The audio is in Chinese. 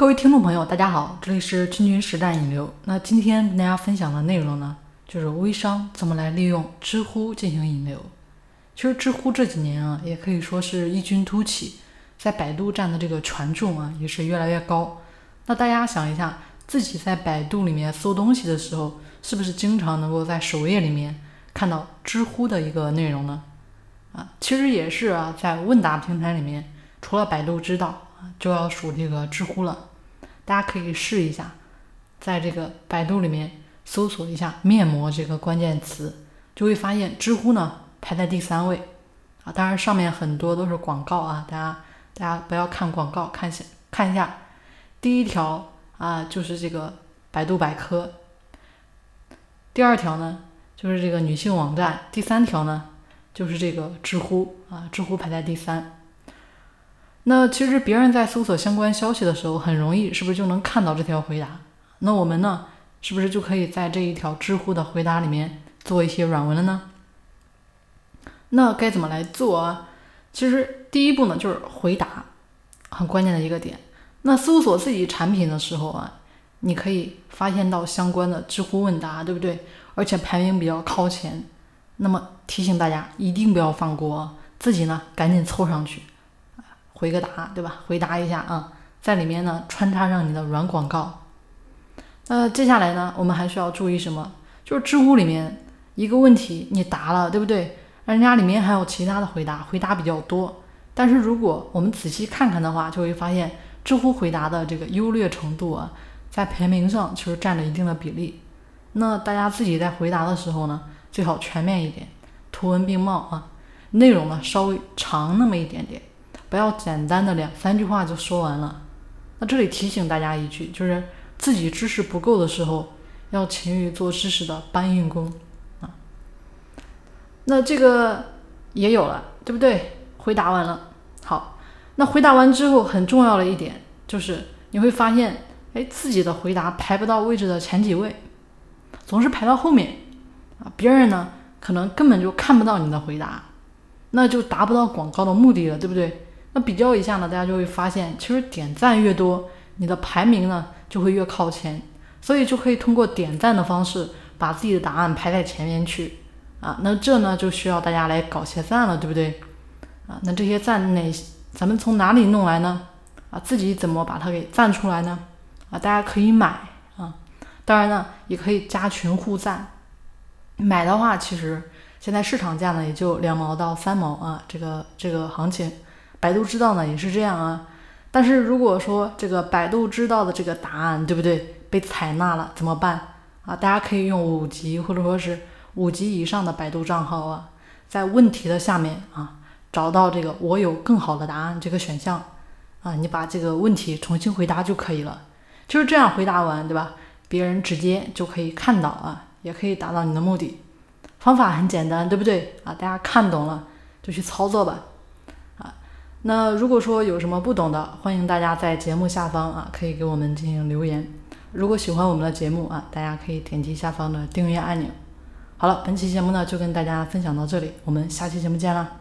各位听众朋友，大家好，这里是君君实战引流。那今天跟大家分享的内容呢，就是微商怎么来利用知乎进行引流。其实知乎这几年啊，也可以说是异军突起，在百度占的这个权重啊，也是越来越高。那大家想一下，自己在百度里面搜东西的时候，是不是经常能够在首页里面看到知乎的一个内容呢？啊，其实也是啊，在问答平台里面，除了百度知道，就要数这个知乎了。大家可以试一下，在这个百度里面搜索一下“面膜”这个关键词，就会发现知乎呢排在第三位啊。当然上面很多都是广告啊，大家大家不要看广告，看下看一下。第一条啊就是这个百度百科，第二条呢就是这个女性网站，第三条呢。就是这个知乎啊，知乎排在第三。那其实别人在搜索相关消息的时候，很容易是不是就能看到这条回答？那我们呢，是不是就可以在这一条知乎的回答里面做一些软文了呢？那该怎么来做啊？其实第一步呢，就是回答，很关键的一个点。那搜索自己产品的时候啊，你可以发现到相关的知乎问答，对不对？而且排名比较靠前。那么提醒大家，一定不要放过，自己呢赶紧凑上去，回个答，对吧？回答一下啊，在里面呢穿插上你的软广告。那接下来呢，我们还需要注意什么？就是知乎里面一个问题你答了，对不对？人家里面还有其他的回答，回答比较多。但是如果我们仔细看看的话，就会发现知乎回答的这个优劣程度啊，在排名上其实占了一定的比例。那大家自己在回答的时候呢？最好全面一点，图文并茂啊，内容呢稍微长那么一点点，不要简单的两三句话就说完了。那这里提醒大家一句，就是自己知识不够的时候，要勤于做知识的搬运工啊。那这个也有了，对不对？回答完了，好，那回答完之后，很重要的一点就是你会发现，哎，自己的回答排不到位置的前几位，总是排到后面。啊，别人呢可能根本就看不到你的回答，那就达不到广告的目的了，对不对？那比较一下呢，大家就会发现，其实点赞越多，你的排名呢就会越靠前，所以就可以通过点赞的方式把自己的答案排在前面去啊。那这呢就需要大家来搞些赞了，对不对？啊，那这些赞哪咱们从哪里弄来呢？啊，自己怎么把它给赞出来呢？啊，大家可以买啊，当然呢也可以加群互赞。买的话，其实现在市场价呢也就两毛到三毛啊，这个这个行情，百度知道呢也是这样啊。但是如果说这个百度知道的这个答案对不对被采纳了怎么办啊？大家可以用五级或者说是五级以上的百度账号啊，在问题的下面啊找到这个我有更好的答案这个选项啊，你把这个问题重新回答就可以了。就是这样回答完对吧？别人直接就可以看到啊。也可以达到你的目的，方法很简单，对不对啊？大家看懂了就去操作吧，那如果说有什么不懂的，欢迎大家在节目下方啊，可以给我们进行留言。如果喜欢我们的节目啊，大家可以点击下方的订阅按钮。好了，本期节目呢就跟大家分享到这里，我们下期节目见啦。